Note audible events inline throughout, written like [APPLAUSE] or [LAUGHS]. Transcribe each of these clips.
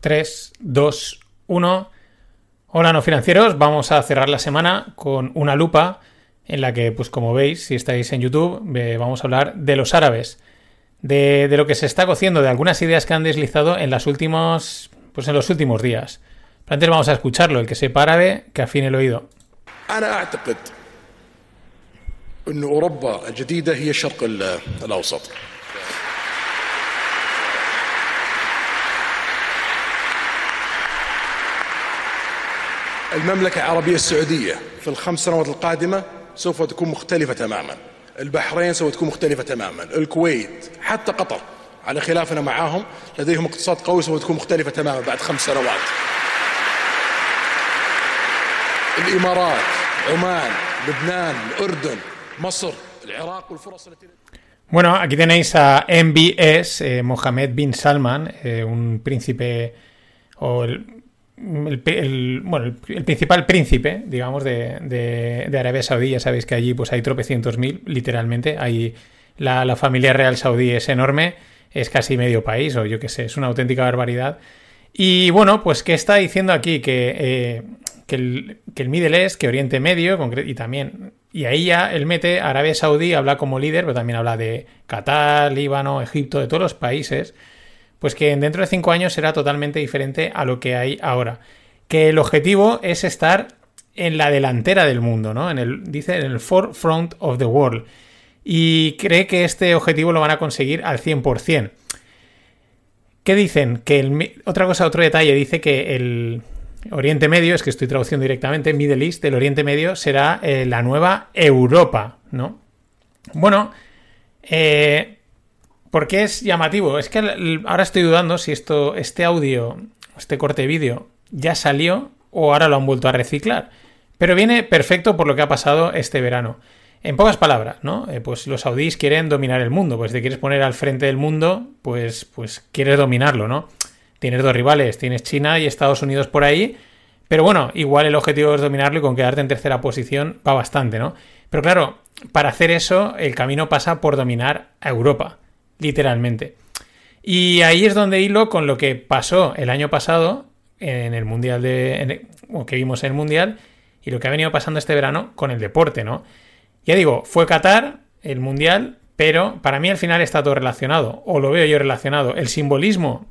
3, 2, 1. Hola no financieros, vamos a cerrar la semana con una lupa en la que, pues como veis, si estáis en YouTube, vamos a hablar de los árabes, de, lo que se está cociendo, de algunas ideas que han deslizado en las pues en los últimos días. Pero antes vamos a escucharlo, el que sepa árabe, que afine el oído. المملكة العربية السعودية في الخمس سنوات القادمة سوف تكون مختلفة تماما. البحرين سوف تكون مختلفة تماما. الكويت حتى قطر على خلافنا معاهم لديهم اقتصاد قوي سوف تكون مختلفة تماما بعد خمس سنوات. الإمارات عمان لبنان الأردن مصر العراق والفرص التي Bueno, aquí tenéis a MBS, eh, Mohammed bin Salman, eh, un príncipe o el, el, bueno, el, principal príncipe, digamos, de, de, Arabia Saudí. Ya sabéis que allí pues hay tropecientos mil, literalmente. Hay, la, la, familia real saudí es enorme, es casi medio país, o yo qué sé, es una auténtica barbaridad. Y bueno, pues ¿qué está diciendo aquí? Que, eh, que, el, que el Middle East, que Oriente Medio, y también, y ahí ya él mete Arabia Saudí, habla como líder, pero también habla de Qatar, Líbano, Egipto, de todos los países pues que dentro de cinco años será totalmente diferente a lo que hay ahora. Que el objetivo es estar en la delantera del mundo, ¿no? En el, dice en el forefront of the world. Y cree que este objetivo lo van a conseguir al 100%. ¿Qué dicen? Que otra cosa, otro detalle, dice que el Oriente Medio, es que estoy traduciendo directamente, Middle East, el Oriente Medio será eh, la nueva Europa, ¿no? Bueno, eh, ¿Por qué es llamativo? Es que ahora estoy dudando si esto, este audio, este corte de vídeo, ya salió o ahora lo han vuelto a reciclar. Pero viene perfecto por lo que ha pasado este verano. En pocas palabras, ¿no? Eh, pues los saudíes quieren dominar el mundo. Pues te quieres poner al frente del mundo, pues, pues quieres dominarlo, ¿no? Tienes dos rivales, tienes China y Estados Unidos por ahí. Pero bueno, igual el objetivo es dominarlo y con quedarte en tercera posición va bastante, ¿no? Pero claro, para hacer eso, el camino pasa por dominar a Europa literalmente. Y ahí es donde hilo con lo que pasó el año pasado en el Mundial de. o que vimos en el Mundial y lo que ha venido pasando este verano con el deporte, ¿no? Ya digo, fue Qatar, el Mundial, pero para mí al final está todo relacionado, o lo veo yo relacionado. El simbolismo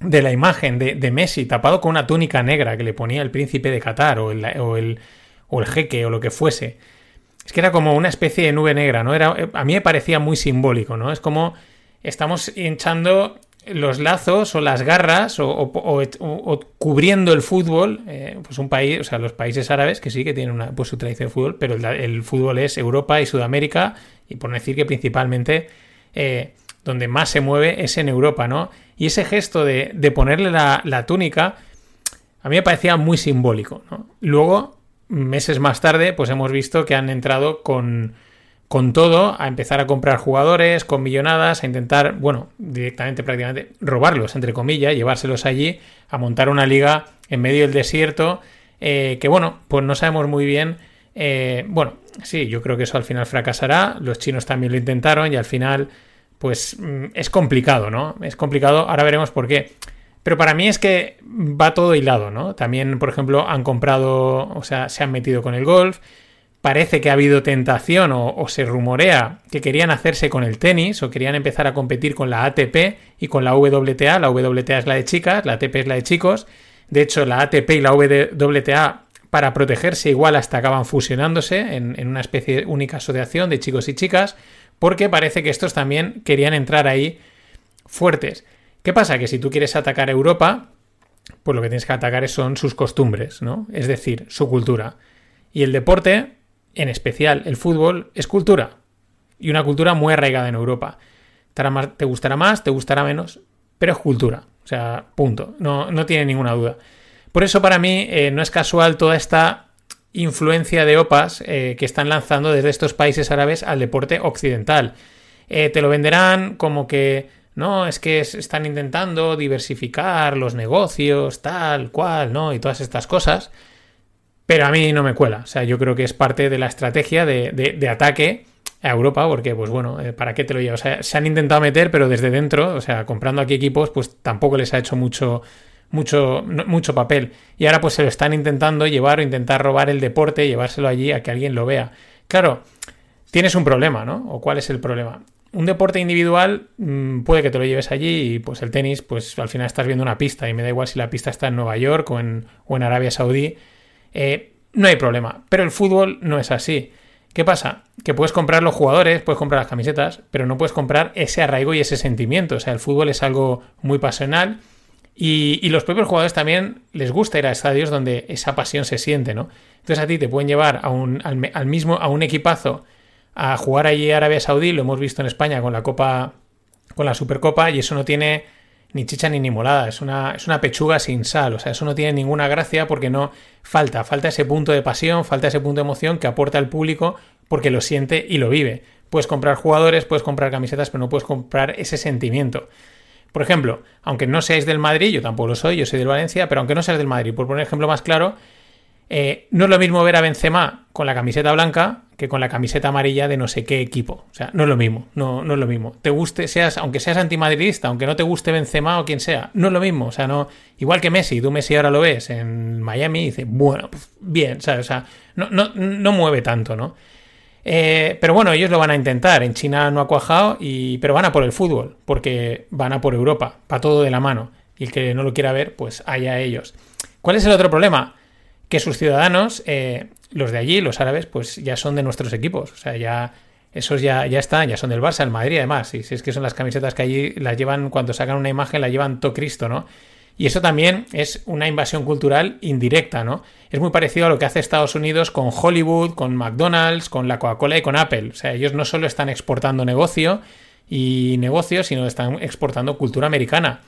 de la imagen de, Messi tapado con una túnica negra que le ponía el príncipe de Qatar o el, o el, o el jeque o lo que fuese. Es que era como una especie de nube negra, ¿no? Era, a mí me parecía muy simbólico, ¿no? Es como estamos hinchando los lazos o las garras o, cubriendo el fútbol, eh, pues un país, o sea, los países árabes que sí que tienen una, pues su tradición de fútbol, pero el, fútbol es Europa y Sudamérica y por decir que principalmente eh, donde más se mueve es en Europa, ¿no? Y ese gesto de, ponerle la, la, túnica a mí me parecía muy simbólico, ¿no? Luego, meses más tarde, pues hemos visto que han entrado con con todo a empezar a comprar jugadores con millonadas, a intentar, bueno, directamente prácticamente robarlos, entre comillas, llevárselos allí, a montar una liga en medio del desierto, eh, que bueno, pues no sabemos muy bien. Eh, bueno, sí, yo creo que eso al final fracasará, los chinos también lo intentaron y al final, pues mm, es complicado, ¿no? Es complicado, ahora veremos por qué. Pero para mí es que va todo hilado, ¿no? También, por ejemplo, han comprado, o sea, se han metido con el golf, parece que ha habido tentación o, se rumorea que querían hacerse con el tenis o querían empezar a competir con la ATP y con la WTA. La WTA es la de chicas, la ATP es la de chicos. De hecho, la ATP y la WTA para protegerse igual hasta acaban fusionándose en, en una especie de única asociación de chicos y chicas porque parece que estos también querían entrar ahí fuertes. ¿Qué pasa? Que si tú quieres atacar a Europa, pues lo que tienes que atacar son sus costumbres, ¿no? Es decir, su cultura. Y el deporte en especial el fútbol, es cultura. Y una cultura muy arraigada en Europa. Te gustará más, te gustará menos, pero es cultura. O sea, punto. No, no tiene ninguna duda. Por eso para mí eh, no es casual toda esta influencia de OPAs eh, que están lanzando desde estos países árabes al deporte occidental. Eh, te lo venderán como que no, es que están intentando diversificar los negocios, tal, cual, ¿no? Y todas estas cosas. Pero a mí no me cuela. O sea, yo creo que es parte de la estrategia de, ataque a Europa, porque, pues bueno, eh, ¿para qué te lo llevas? O sea, se han intentado meter, pero desde dentro, o sea, comprando aquí equipos, pues tampoco les ha hecho mucho, mucho, mucho papel. Y ahora pues se lo están intentando llevar o intentar robar el deporte llevárselo allí a que alguien lo vea. Claro, tienes un problema, ¿no? ¿O cuál es el problema? Un deporte individual mm, puede que te lo lleves allí y pues el tenis, pues al final estás viendo una pista y me da igual si la pista está en Nueva York o en, o en Arabia Saudí. Eh, no hay problema. Pero el fútbol no es así. ¿Qué pasa? Que puedes comprar los jugadores, puedes comprar las camisetas, pero no puedes comprar ese arraigo y ese sentimiento. O sea, el fútbol es algo muy pasional y, los propios jugadores también les gusta ir a estadios donde esa pasión se siente, ¿no? Entonces a ti te pueden llevar a un, al, mismo, a un equipazo a jugar allí a Arabia Saudí, lo hemos visto en España con la Copa, con la Supercopa, y eso no tiene ni chicha ni ni molada, es una, es una pechuga sin sal, o sea, eso no tiene ninguna gracia porque no falta, falta ese punto de pasión, falta ese punto de emoción que aporta al público porque lo siente y lo vive. Puedes comprar jugadores, puedes comprar camisetas, pero no puedes comprar ese sentimiento. Por ejemplo, aunque no seáis del Madrid, yo tampoco lo soy, yo soy del Valencia, pero aunque no seas del Madrid, por poner ejemplo más claro, eh, no es lo mismo ver a Benzema con la camiseta blanca que con la camiseta amarilla de no sé qué equipo. O sea, no es lo mismo, no, no es lo mismo. Te guste, seas, aunque seas antimadridista, aunque no te guste Benzema o quien sea, no es lo mismo. O sea, no, igual que Messi, tú Messi ahora lo ves en Miami y dices, bueno, pues, bien, ¿sabes? O sea, no, no, no mueve tanto, ¿no? Eh, pero bueno, ellos lo van a intentar. En China no ha cuajado, y, pero van a por el fútbol, porque van a por Europa, para todo de la mano. Y el que no lo quiera ver, pues allá ellos. ¿Cuál es el otro problema? Que sus ciudadanos, eh, los de allí, los árabes, pues ya son de nuestros equipos. O sea, ya esos ya, ya están, ya son del Barça, el Madrid además. Y si es que son las camisetas que allí las llevan, cuando sacan una imagen, la llevan todo Cristo, ¿no? Y eso también es una invasión cultural indirecta, ¿no? Es muy parecido a lo que hace Estados Unidos con Hollywood, con McDonald's, con la Coca-Cola y con Apple. O sea, ellos no solo están exportando negocio y negocios, sino están exportando cultura americana.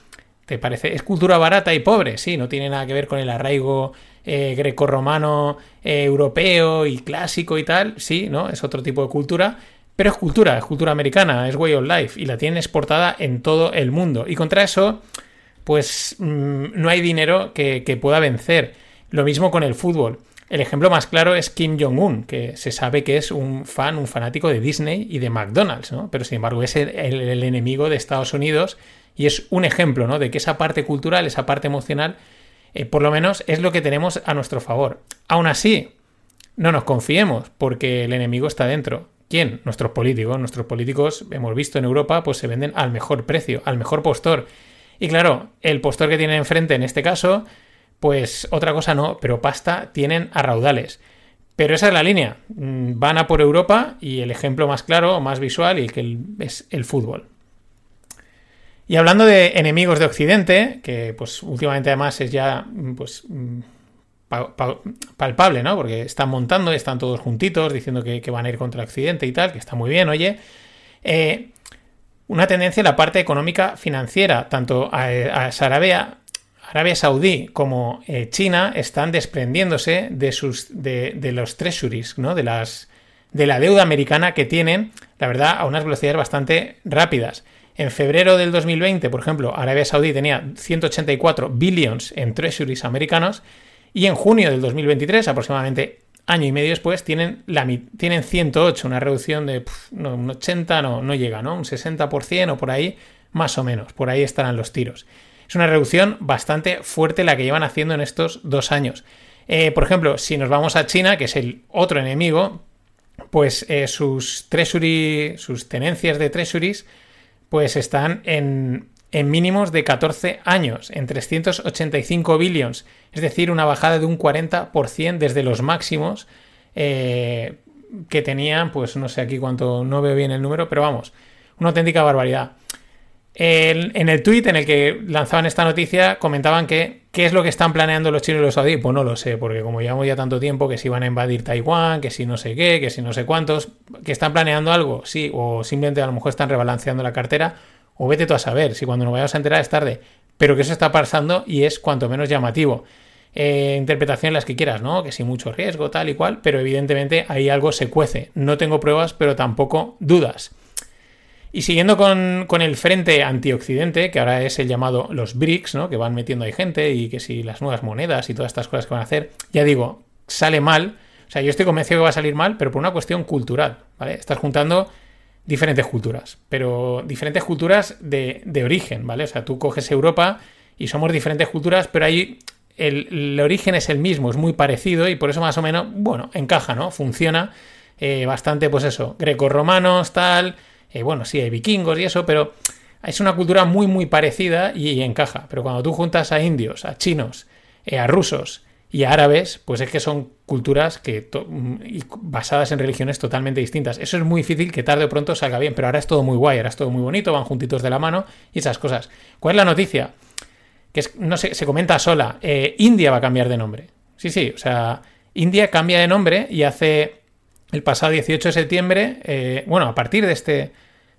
¿Te parece? ¿Es cultura barata y pobre? Sí, no tiene nada que ver con el arraigo eh, grecorromano eh, europeo y clásico y tal. Sí, ¿no? Es otro tipo de cultura. Pero es cultura, es cultura americana, es way of life y la tienen exportada en todo el mundo. Y contra eso pues mm, no hay dinero que, pueda vencer. Lo mismo con el fútbol. El ejemplo más claro es Kim Jong-un, que se sabe que es un fan, un fanático de Disney y de McDonald's, ¿no? Pero sin embargo es el, enemigo de Estados Unidos y es un ejemplo, ¿no? De que esa parte cultural, esa parte emocional, eh, por lo menos es lo que tenemos a nuestro favor. Aún así, no nos confiemos, porque el enemigo está dentro. ¿Quién? Nuestros políticos. Nuestros políticos, hemos visto en Europa, pues se venden al mejor precio, al mejor postor. Y claro, el postor que tienen enfrente en este caso, pues otra cosa no, pero pasta tienen a raudales. Pero esa es la línea. Mm, van a por Europa y el ejemplo más claro, más visual, y que es el fútbol. Y hablando de enemigos de Occidente, que pues últimamente además es ya pues mm, palpable, ¿no? Porque están montando, están todos juntitos diciendo que, van a ir contra Occidente y tal, que está muy bien, oye. Eh, una tendencia en la parte económica financiera, tanto a, Arabia, Saudí como eh, China están desprendiéndose de, sus, de, los treasuries, ¿no? de, las, de la deuda americana que tienen, la verdad, a unas velocidades bastante rápidas. En febrero del 2020, por ejemplo, Arabia Saudí tenía 184 billions en treasuries americanos y en junio del 2023, aproximadamente año y medio después tienen, la, tienen 108, una reducción de un 80, no, no llega, ¿no? Un 60% o por ahí, más o menos, por ahí estarán los tiros. Es una reducción bastante fuerte la que llevan haciendo en estos dos años. Eh, por ejemplo, si nos vamos a China, que es el otro enemigo, pues eh, sus treasury, sus tenencias de treasuries, pues están en mínimos de 14 años, en 385 billions, es decir, una bajada de un 40% desde los máximos eh, que tenían, pues no sé aquí cuánto, no veo bien el número, pero vamos, una auténtica barbaridad. en el tweet en el que lanzaban esta noticia comentaban que ¿qué es lo que están planeando los chinos y los saudíes? Pues no lo sé, porque como llevamos ya tanto tiempo que si van a invadir Taiwán, que si no sé qué, que si no sé cuántos, que están planeando algo, sí, o simplemente a lo mejor están rebalanceando la cartera, o vete tú a saber, si cuando nos vayamos a enterar es tarde. Pero que eso está pasando y es cuanto menos llamativo. Eh, interpretación las que quieras, ¿no? Que si mucho riesgo, tal y cual, pero evidentemente ahí algo se cuece. No tengo pruebas, pero tampoco dudas. Y siguiendo con, el frente antioccidente, que ahora es el llamado los BRICS, ¿no? Que van metiendo ahí gente y que si las nuevas monedas y todas estas cosas que van a hacer, ya digo, sale mal. O sea, yo estoy convencido que va a salir mal, pero por una cuestión cultural, ¿vale? Estás juntando diferentes culturas, pero diferentes culturas de, origen, ¿vale? O sea, tú coges Europa y somos diferentes culturas, pero ahí el, el, origen es el mismo, es muy parecido y por eso más o menos, bueno, encaja, ¿no? Funciona eh, bastante, pues eso, grecorromanos, tal, eh, bueno, sí, hay vikingos y eso, pero es una cultura muy, muy parecida y, encaja. Pero cuando tú juntas a indios, a chinos, eh, a rusos y a árabes, pues es que son culturas que basadas en religiones totalmente distintas. Eso es muy difícil que tarde o pronto salga bien, pero ahora es todo muy guay, ahora es todo muy bonito, van juntitos de la mano y esas cosas. ¿Cuál es la noticia? Que no se comenta sola. India va a cambiar de nombre. Sí, sí, o sea, India cambia de nombre y hace el pasado 18 de septiembre, eh, bueno, a partir de este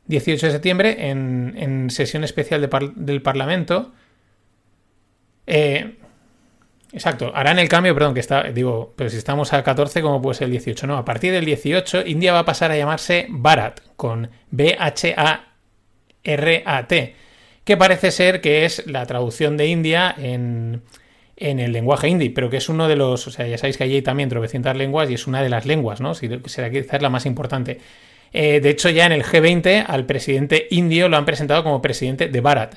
18 de septiembre, en, sesión especial del Parlamento, eh, exacto, harán el cambio, perdón, que está, digo, pero si estamos a 14, ¿cómo puede ser el 18? No, a partir del 18, India va a pasar a llamarse Bharat, con B-H-A-R-A-T, que parece ser que es la traducción de India en en el lenguaje hindi, pero que es uno de los, o sea, ya sabéis que allí hay también tropecientas lenguas y es una de las lenguas, ¿no? Será quizás la más importante. Eh, de hecho, ya en el G20 al presidente indio lo han presentado como presidente de Bharat.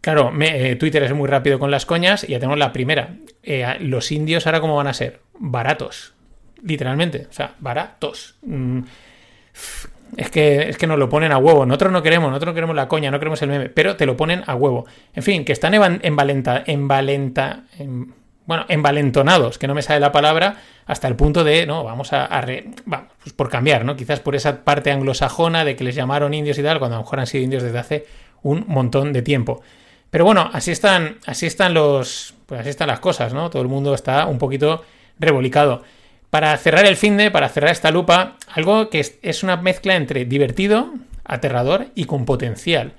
Claro, eh, Twitter es muy rápido con las coñas y ya tenemos la primera. Eh, los indios ahora cómo van a ser? Baratos. Literalmente. O sea, baratos. Mm, es que, es que nos lo ponen a huevo. Nosotros no queremos, nosotros no queremos la coña, no queremos el meme, pero te lo ponen a huevo. En fin, que están en valenta, en bueno, envalentonados, que no me sale la palabra, hasta el punto de, no, vamos a, vamos, pues por cambiar, ¿no? Quizás por esa parte anglosajona de que les llamaron indios y tal, cuando a lo mejor han sido indios desde hace un montón de tiempo. Pero bueno, así están, así están los, pues así están las cosas, ¿no? Todo el mundo está un poquito revolicado. Para cerrar el fin de, para cerrar esta lupa, algo que es, una mezcla entre divertido, aterrador y con potencial.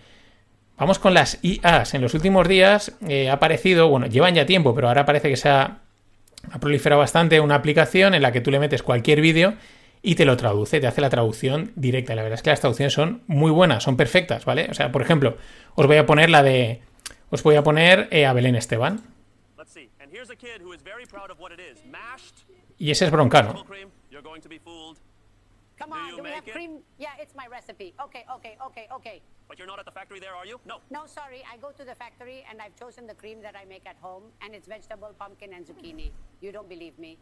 Vamos con las IAs. En los últimos días eh, ha aparecido, bueno, llevan ya tiempo, pero ahora parece que se ha, proliferado bastante una aplicación en la que tú le metes cualquier vídeo y te lo traduce, te hace la traducción directa. La verdad es que las traducciones son muy buenas, son perfectas, ¿vale? O sea, por ejemplo, os voy a poner la de. Os voy a poner eh, a Belén Esteban. Y ese es broncano. Come on, do, we have cream? Yeah, it's my recipe. Okay, okay, okay, okay. But you're not at the factory there, are you? No. No, sorry. I go to the factory and I've chosen the cream that I make at home, and it's vegetable, pumpkin, and zucchini. You don't believe me?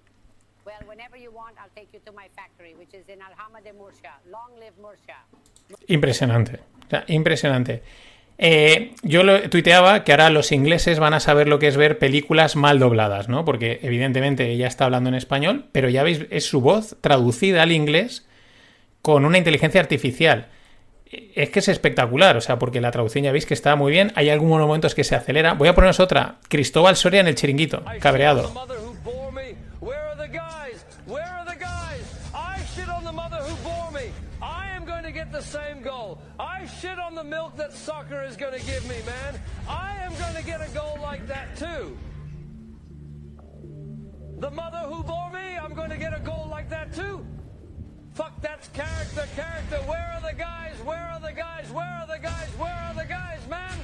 Well, whenever you want, I'll take you to my factory, which is in Alhama de Murcia. Long live Murcia. Impresionante. O sea, impresionante. Eh, yo lo tuiteaba que ahora los ingleses van a saber lo que es ver películas mal dobladas, ¿no? Porque evidentemente ella está hablando en español, pero ya veis, es su voz traducida al inglés con una inteligencia artificial. Es que es espectacular, o sea, porque la traducción ya veis que está muy bien. Hay algunos momentos que se acelera. Voy a poneros otra. Cristóbal Soria en el chiringuito, cabreado. Shit on the milk that soccer is going to give me, man. I am going to get a goal like that too. The mother who bore me, I'm going to get a goal like that too. Fuck, that's character, character. Where are the guys? Where are the guys? Where are the guys? Where are the guys, man?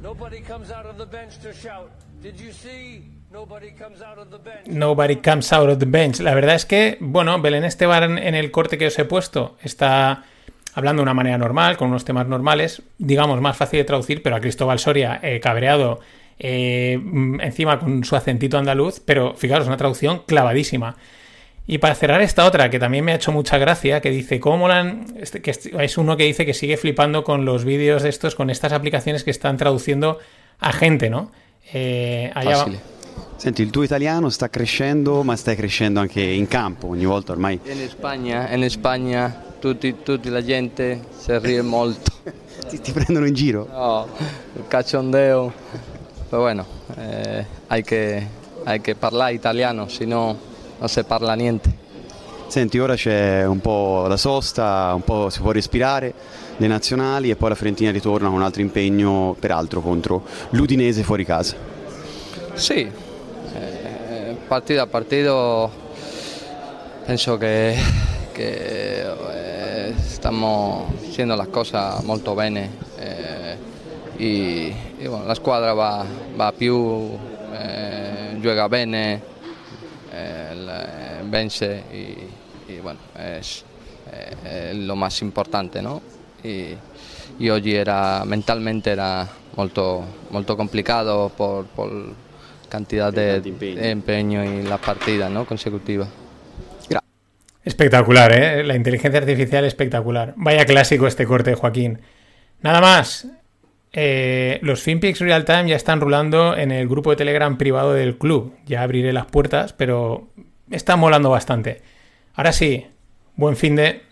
Nobody comes out of the bench to shout. Did you see Nobody comes out of the bench. La verdad es que, bueno, Belén Esteban en el corte que os he puesto está hablando de una manera normal, con unos temas normales, digamos, más fácil de traducir, pero a Cristóbal Soria eh, cabreado eh, encima con su acentito andaluz, pero fijaros, una traducción clavadísima. Y para cerrar esta otra, que también me ha hecho mucha gracia, que dice, ¿cómo la este, que es uno que dice que sigue flipando con los vídeos de estos, con estas aplicaciones que están traduciendo a gente, ¿no? Eh, allá Senti, il tuo italiano sta crescendo, ma stai crescendo anche in campo ogni volta ormai. In Spagna, in Spagna tutti, tutti la gente si ríe molto. [LAUGHS] ti, ti, prendono in giro? No, il cachondeo. Però bueno, eh, hay, que, hay que parlare italiano, se no non si parla niente. Senti, ora c'è un po' la sosta, un po' si può respirare le nazionali e poi la Fiorentina ritorna con un altro impegno, peraltro contro l'Udinese fuori casa. Sì, partido a partido pienso que, eh, estamos haciendo las cosas muy bien eh, y, la squadra va, va più, eh, juega bene, vence y, bueno, es, lo más importante, ¿no? y, y oggi era mentalmente era molto, molto complicato por, por cantidad de, empeño en las partidas ¿no? consecutivas. Espectacular, ¿eh? La inteligencia artificial espectacular. Vaya clásico este corte, Joaquín. Nada más. Eh, los FinPix Real Time ya están rulando en el grupo de Telegram privado del club. Ya abriré las puertas, pero está molando bastante. Ahora sí, buen fin de...